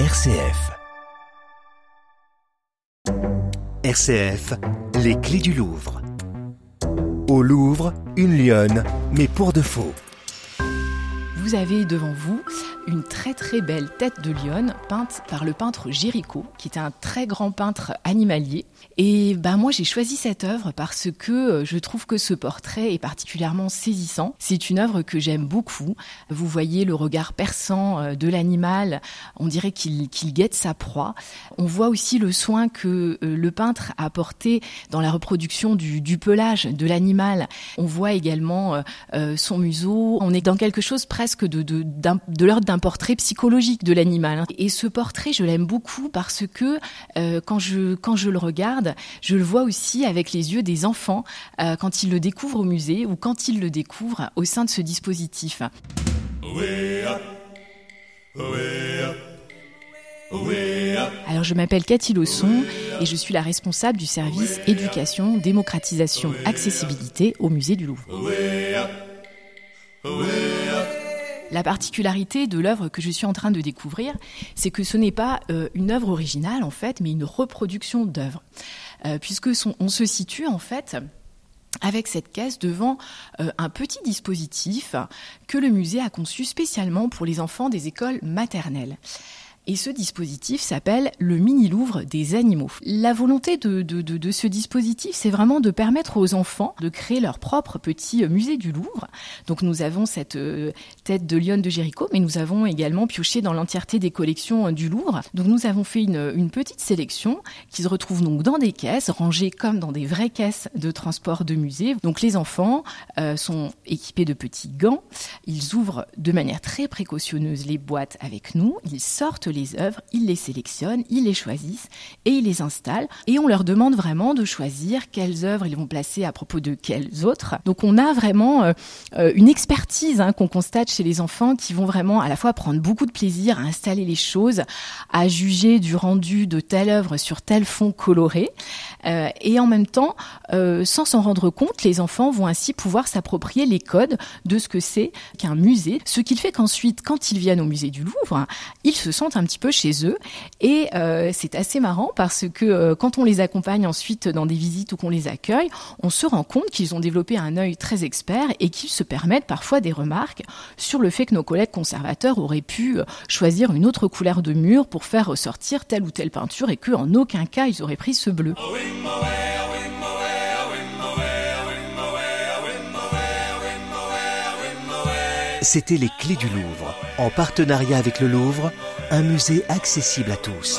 RCF. RCF, les clés du Louvre. Au Louvre, une lionne, mais pour de faux. Vous avez devant vous une très très belle tête de lionne peinte par le peintre Géricault, qui est un très grand peintre animalier. Et ben moi j'ai choisi cette œuvre parce que euh, je trouve que ce portrait est particulièrement saisissant. C'est une œuvre que j'aime beaucoup. Vous voyez le regard perçant euh, de l'animal, on dirait qu'il guette sa proie. On voit aussi le soin que euh, le peintre a apporté dans la reproduction du, du pelage de l'animal. On voit également son museau. On est dans quelque chose presque de, de, l'ordre d'un un portrait psychologique de l'animal. Et ce portrait, je l'aime beaucoup parce que euh, quand, je, quand je le regarde, je le vois aussi avec les yeux des enfants euh, quand ils le découvrent au musée ou quand ils le découvrent au sein de ce dispositif. Alors je m'appelle Cathy Losson et je suis la responsable du service éducation, démocratisation, accessibilité au musée du Louvre. La particularité de l'œuvre que je suis en train de découvrir, c'est que ce n'est pas euh, une œuvre originale en fait, mais une reproduction d'œuvre, euh, puisque on se situe en fait avec cette caisse devant euh, un petit dispositif que le musée a conçu spécialement pour les enfants des écoles maternelles. Et ce dispositif s'appelle le mini-louvre des animaux. La volonté de, ce dispositif, c'est vraiment de permettre aux enfants de créer leur propre petit musée du Louvre. Donc nous avons cette euh, tête de lionne de Géricault, mais nous avons également pioché dans l'entièreté des collections euh, du Louvre. Donc nous avons fait une, petite sélection qui se retrouve donc dans des caisses, rangées comme dans des vraies caisses de transport de musée. Donc les enfants euh, sont équipés de petits gants. Ils ouvrent de manière très précautionneuse les boîtes avec nous. Ils sortent les œuvres, ils les sélectionnent, ils les choisissent et ils les installent. Et on leur demande vraiment de choisir quelles œuvres ils vont placer à propos de quelles autres. Donc on a vraiment euh, euh, une expertise hein, qu'on constate chez les enfants qui vont vraiment à la fois prendre beaucoup de plaisir à installer les choses, à juger du rendu de telle œuvre sur tel fond coloré. Euh, et en même temps, sans s'en rendre compte, les enfants vont ainsi pouvoir s'approprier les codes de ce que c'est qu'un musée. Ce qui fait qu'ensuite, quand ils viennent au musée du Louvre, ils se sentent un un petit peu chez eux. Et euh, c'est assez marrant parce que euh, quand on les accompagne ensuite dans des visites ou qu'on les accueille, on se rend compte qu'ils ont développé un œil très expert et qu'ils se permettent parfois des remarques sur le fait que nos collègues conservateurs auraient pu euh, choisir une autre couleur de mur pour faire ressortir telle ou telle peinture et qu'en aucun cas ils auraient pris ce bleu. C'était les clés du Louvre, en partenariat avec le Louvre, un musée accessible à tous.